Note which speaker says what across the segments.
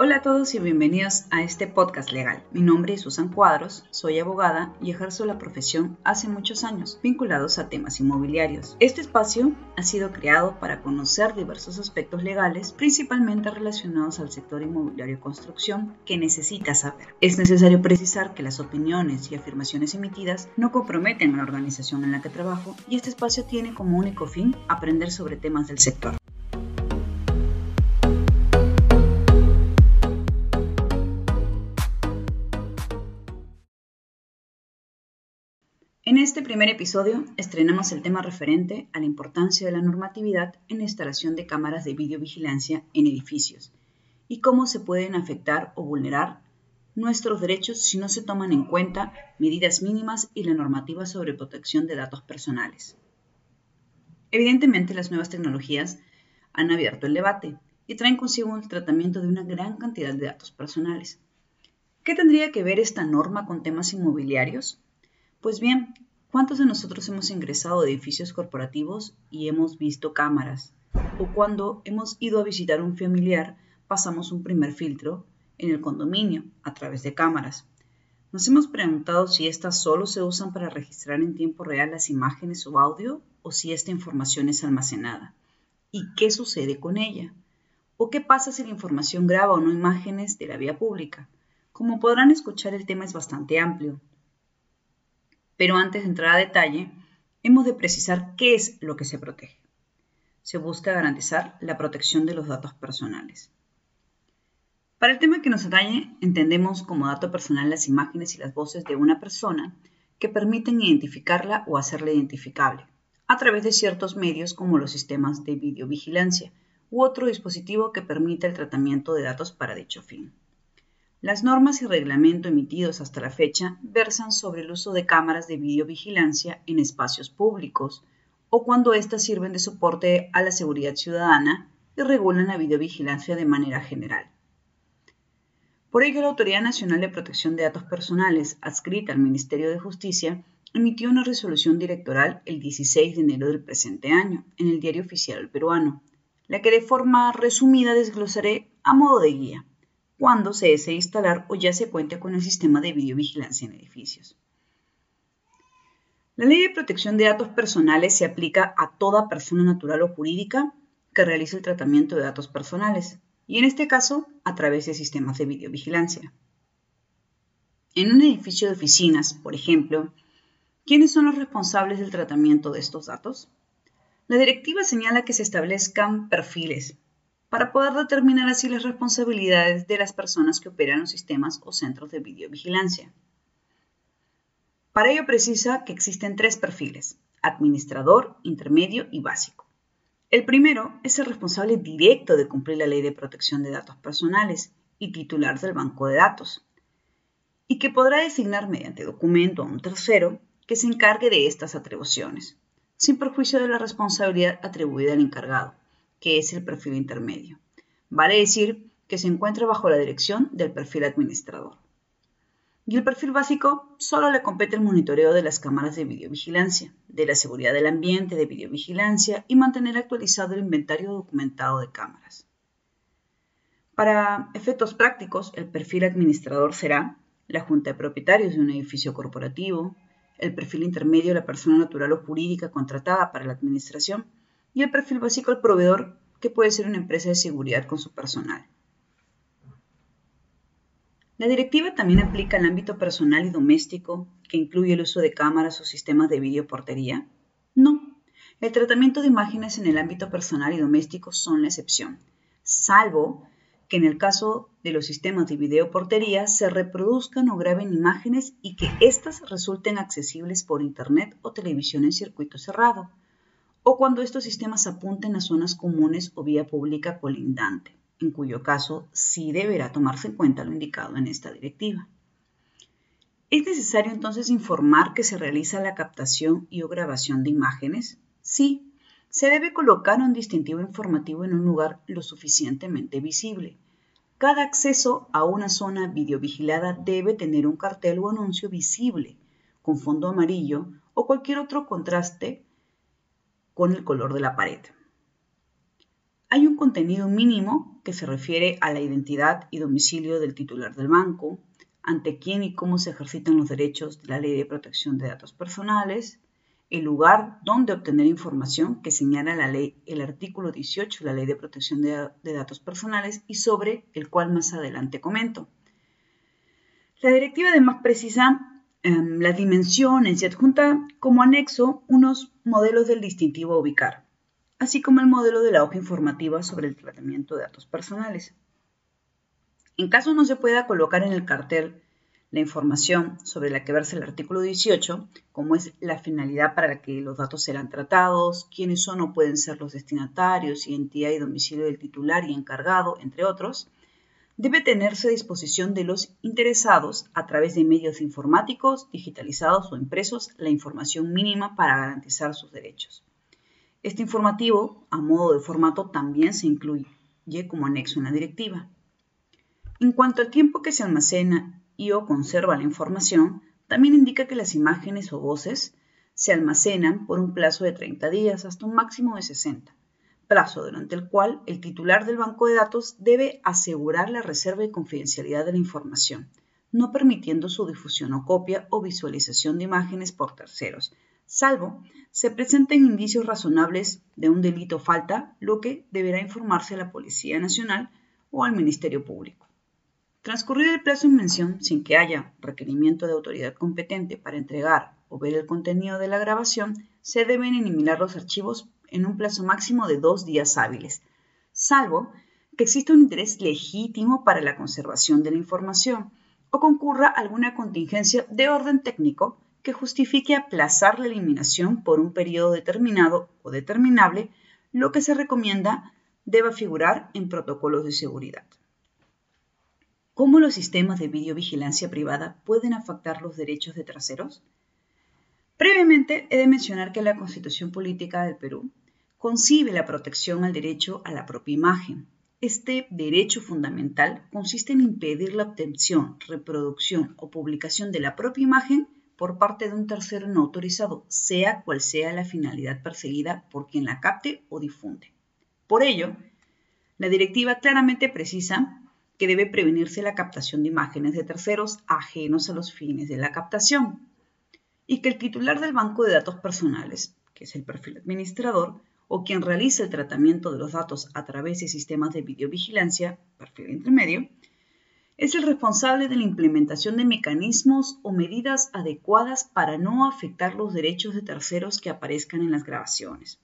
Speaker 1: Hola a todos y bienvenidos a este podcast legal. Mi nombre es Susan Cuadros, soy abogada y ejerzo la profesión hace muchos años, vinculados a temas inmobiliarios. Este espacio ha sido creado para conocer diversos aspectos legales, principalmente relacionados al sector inmobiliario y construcción, que necesitas saber. Es necesario precisar que las opiniones y afirmaciones emitidas no comprometen a la organización en la que trabajo y este espacio tiene como único fin aprender sobre temas del sector. En este primer episodio estrenamos el tema referente a la importancia de la normatividad en la instalación de cámaras de videovigilancia en edificios y cómo se pueden afectar o vulnerar nuestros derechos si no se toman en cuenta medidas mínimas y la normativa sobre protección de datos personales. Evidentemente las nuevas tecnologías han abierto el debate y traen consigo el tratamiento de una gran cantidad de datos personales. ¿Qué tendría que ver esta norma con temas inmobiliarios? Pues bien, ¿cuántos de nosotros hemos ingresado a edificios corporativos y hemos visto cámaras? O cuando hemos ido a visitar un familiar, pasamos un primer filtro en el condominio a través de cámaras. Nos hemos preguntado si estas solo se usan para registrar en tiempo real las imágenes o audio o si esta información es almacenada. ¿Y qué sucede con ella? ¿O qué pasa si la información graba o no imágenes de la vía pública? Como podrán escuchar, el tema es bastante amplio pero antes de entrar a detalle, hemos de precisar qué es lo que se protege. Se busca garantizar la protección de los datos personales. Para el tema que nos atañe, entendemos como dato personal las imágenes y las voces de una persona que permiten identificarla o hacerla identificable a través de ciertos medios como los sistemas de videovigilancia u otro dispositivo que permita el tratamiento de datos para dicho fin. Las normas y reglamento emitidos hasta la fecha versan sobre el uso de cámaras de videovigilancia en espacios públicos o cuando éstas sirven de soporte a la seguridad ciudadana y regulan la videovigilancia de manera general. Por ello, la Autoridad Nacional de Protección de Datos Personales, adscrita al Ministerio de Justicia, emitió una resolución directoral el 16 de enero del presente año en el Diario Oficial Peruano, la que de forma resumida desglosaré a modo de guía cuando se desee instalar o ya se cuente con el sistema de videovigilancia en edificios. La Ley de Protección de Datos Personales se aplica a toda persona natural o jurídica que realice el tratamiento de datos personales, y en este caso a través de sistemas de videovigilancia. En un edificio de oficinas, por ejemplo, ¿quiénes son los responsables del tratamiento de estos datos? La directiva señala que se establezcan perfiles para poder determinar así las responsabilidades de las personas que operan los sistemas o centros de videovigilancia. Para ello precisa que existen tres perfiles, administrador, intermedio y básico. El primero es el responsable directo de cumplir la ley de protección de datos personales y titular del banco de datos, y que podrá designar mediante documento a un tercero que se encargue de estas atribuciones, sin perjuicio de la responsabilidad atribuida al encargado que es el perfil intermedio. Vale decir que se encuentra bajo la dirección del perfil administrador. Y el perfil básico solo le compete el monitoreo de las cámaras de videovigilancia, de la seguridad del ambiente de videovigilancia y mantener actualizado el inventario documentado de cámaras. Para efectos prácticos, el perfil administrador será la junta de propietarios de un edificio corporativo, el perfil intermedio la persona natural o jurídica contratada para la administración y el perfil básico el proveedor, que puede ser una empresa de seguridad con su personal. La directiva también aplica al ámbito personal y doméstico, que incluye el uso de cámaras o sistemas de videoportería. No, el tratamiento de imágenes en el ámbito personal y doméstico son la excepción, salvo que en el caso de los sistemas de videoportería se reproduzcan o graben imágenes y que éstas resulten accesibles por Internet o televisión en circuito cerrado, o cuando estos sistemas apunten a zonas comunes o vía pública colindante, en cuyo caso sí deberá tomarse en cuenta lo indicado en esta directiva. ¿Es necesario entonces informar que se realiza la captación y o grabación de imágenes? Sí, se debe colocar un distintivo informativo en un lugar lo suficientemente visible. Cada acceso a una zona videovigilada debe tener un cartel o anuncio visible, con fondo amarillo o cualquier otro contraste con el color de la pared. hay un contenido mínimo que se refiere a la identidad y domicilio del titular del banco, ante quién y cómo se ejercitan los derechos de la Ley de Protección de Datos Personales, el lugar donde obtener información que señala la ley, el artículo 18 de la Ley de Protección de, Datos Personales y sobre el cual más adelante comento. La directiva además precisa em, las dimensiones y adjunta como anexo unos modelos del distintivo a ubicar, así como el modelo de la hoja informativa sobre el tratamiento de datos personales. En caso no se pueda colocar en el cartel la información sobre la que versa el artículo 18, como es la finalidad para la que los datos serán tratados, quiénes son o pueden ser los destinatarios, identidad y domicilio del titular y encargado, entre otros, debe tenerse a disposición de los interesados a través de medios informáticos, digitalizados o impresos la información mínima para garantizar sus derechos. Este informativo, a modo de formato, también se incluye como anexo en la directiva. En cuanto al tiempo que se almacena y o conserva la información, también indica que las imágenes o voces se almacenan por un plazo de 30 días hasta un máximo de 60, plazo durante el cual el titular del banco de datos debe asegurar la reserva y confidencialidad de la información, no permitiendo su difusión o copia o visualización de imágenes por terceros, salvo se presenten indicios razonables de un delito o falta, lo que deberá informarse a la Policía Nacional o al Ministerio Público. Transcurrido el plazo en mención sin que haya requerimiento de autoridad competente para entregar o ver el contenido de la grabación, se deben eliminar los archivos en un plazo máximo de dos días hábiles, salvo que exista un interés legítimo para la conservación de la información o concurra alguna contingencia de orden técnico que justifique aplazar la eliminación por un periodo determinado o determinable, lo que se recomienda deba figurar en protocolos de seguridad. ¿Cómo los sistemas de videovigilancia privada pueden afectar los derechos de terceros? Previamente, he de mencionar que la Constitución Política del Perú concibe la protección al derecho a la propia imagen. Este derecho fundamental consiste en impedir la obtención, reproducción o publicación de la propia imagen por parte de un tercero no autorizado, sea cual sea la finalidad perseguida por quien la capte o difunde. Por ello, la directiva claramente precisa que debe prevenirse la captación de imágenes de terceros ajenos a los fines de la captación y que el titular del banco de datos personales, que es el perfil administrador, o quien realiza el tratamiento de los datos a través de sistemas de videovigilancia, perfil intermedio, es el responsable de la implementación de mecanismos o medidas adecuadas para no afectar los derechos de terceros que aparezcan en las grabaciones.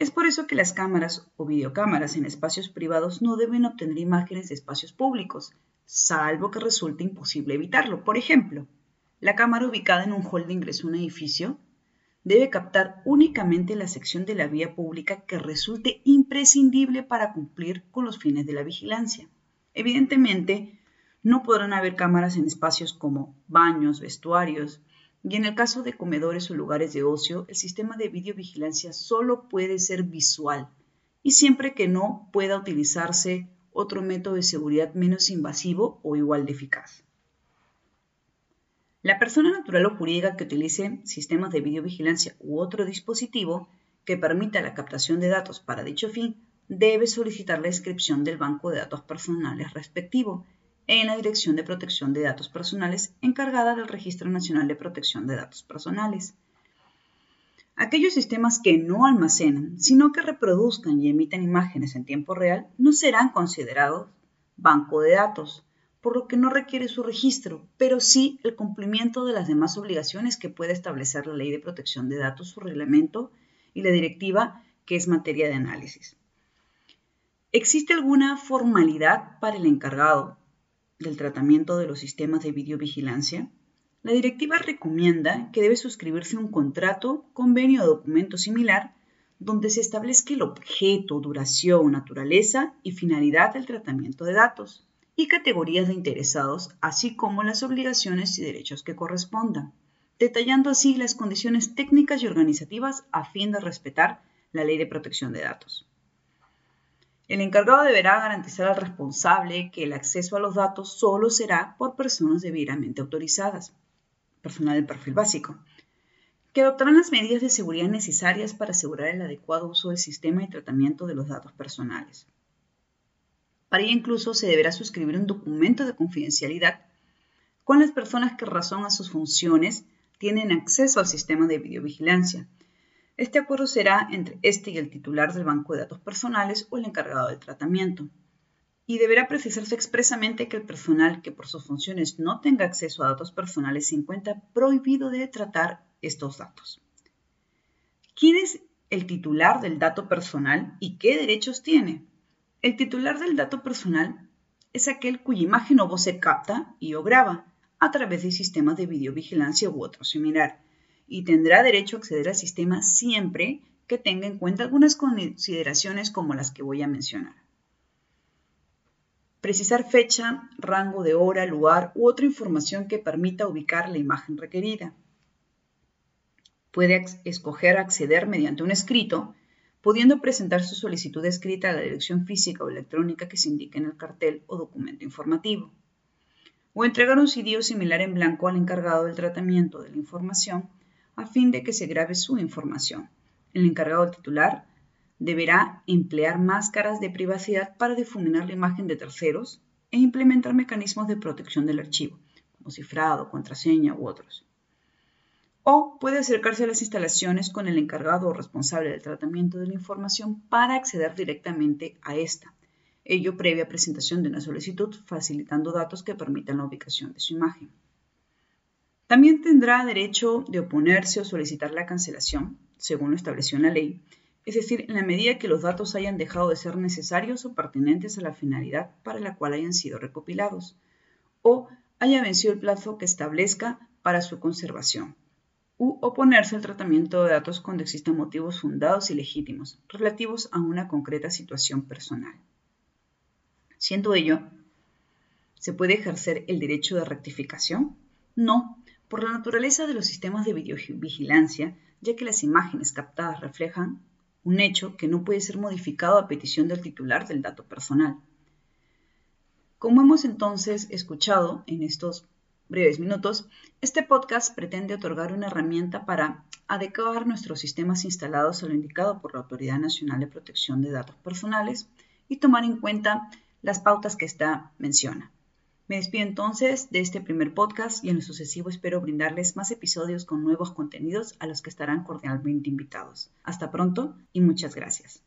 Speaker 1: Es por eso que las cámaras o videocámaras en espacios privados no deben obtener imágenes de espacios públicos, salvo que resulte imposible evitarlo. Por ejemplo, la cámara ubicada en un hall de ingreso a un edificio debe captar únicamente la sección de la vía pública que resulte imprescindible para cumplir con los fines de la vigilancia. Evidentemente, no podrán haber cámaras en espacios como baños, vestuarios, y en el caso de comedores o lugares de ocio, el sistema de videovigilancia solo puede ser visual y siempre que no pueda utilizarse otro método de seguridad menos invasivo o igual de eficaz. La persona natural o jurídica que utilice sistemas de videovigilancia u otro dispositivo que permita la captación de datos para dicho fin debe solicitar la inscripción del banco de datos personales respectivo en la Dirección de Protección de Datos Personales encargada del Registro Nacional de Protección de Datos Personales. Aquellos sistemas que no almacenan, sino que reproduzcan y emiten imágenes en tiempo real, no serán considerados banco de datos, por lo que no requiere su registro, pero sí el cumplimiento de las demás obligaciones que puede establecer la Ley de Protección de Datos, su reglamento y la directiva que es materia de análisis. ¿Existe alguna formalidad para el encargado del tratamiento de los sistemas de videovigilancia, la directiva recomienda que debe suscribirse un contrato, convenio o documento similar donde se establezca el objeto, duración, naturaleza y finalidad del tratamiento de datos y categorías de interesados, así como las obligaciones y derechos que correspondan, detallando así las condiciones técnicas y organizativas a fin de respetar la ley de protección de datos. El encargado deberá garantizar al responsable que el acceso a los datos solo será por personas debidamente autorizadas, personal del perfil básico, que adoptarán las medidas de seguridad necesarias para asegurar el adecuado uso del sistema y tratamiento de los datos personales. Para ello incluso se deberá suscribir un documento de confidencialidad con las personas que razón a sus funciones tienen acceso al sistema de videovigilancia. Este acuerdo será entre este y el titular del banco de datos personales o el encargado del tratamiento. Y deberá precisarse expresamente que el personal que por sus funciones no tenga acceso a datos personales se encuentra prohibido de tratar estos datos. ¿Quién es el titular del dato personal y qué derechos tiene? El titular del dato personal es aquel cuya imagen o voz se capta y o graba a través de sistemas de videovigilancia u otro similar y tendrá derecho a acceder al sistema siempre que tenga en cuenta algunas consideraciones como las que voy a mencionar. Precisar fecha, rango de hora, lugar u otra información que permita ubicar la imagen requerida. Puede escoger acceder mediante un escrito pudiendo presentar su solicitud escrita a la dirección física o electrónica que se indique en el cartel o documento informativo, o entregar un CD o similar en blanco al encargado del tratamiento de la información a fin de que se grabe su información. El encargado titular deberá emplear máscaras de privacidad para difuminar la imagen de terceros e implementar mecanismos de protección del archivo, como cifrado, contraseña u otros o puede acercarse a las instalaciones con el encargado o responsable del tratamiento de la información para acceder directamente a esta, ello previa presentación de una solicitud facilitando datos que permitan la ubicación de su imagen. También tendrá derecho de oponerse o solicitar la cancelación, según lo estableció en la ley, es decir, en la medida que los datos hayan dejado de ser necesarios o pertinentes a la finalidad para la cual hayan sido recopilados, o haya vencido el plazo que establezca para su conservación u oponerse al tratamiento de datos cuando existan motivos fundados y legítimos relativos a una concreta situación personal. Siendo ello, ¿se puede ejercer el derecho de rectificación? No, por la naturaleza de los sistemas de videovigilancia, ya que las imágenes captadas reflejan un hecho que no puede ser modificado a petición del titular del dato personal. Como hemos entonces escuchado en estos breves minutos, este podcast pretende otorgar una herramienta para adecuar nuestros sistemas instalados a lo indicado por la Autoridad Nacional de Protección de Datos Personales y tomar en cuenta las pautas que esta menciona. Me despido entonces de este primer podcast y en lo sucesivo espero brindarles más episodios con nuevos contenidos a los que estarán cordialmente invitados. Hasta pronto y muchas gracias.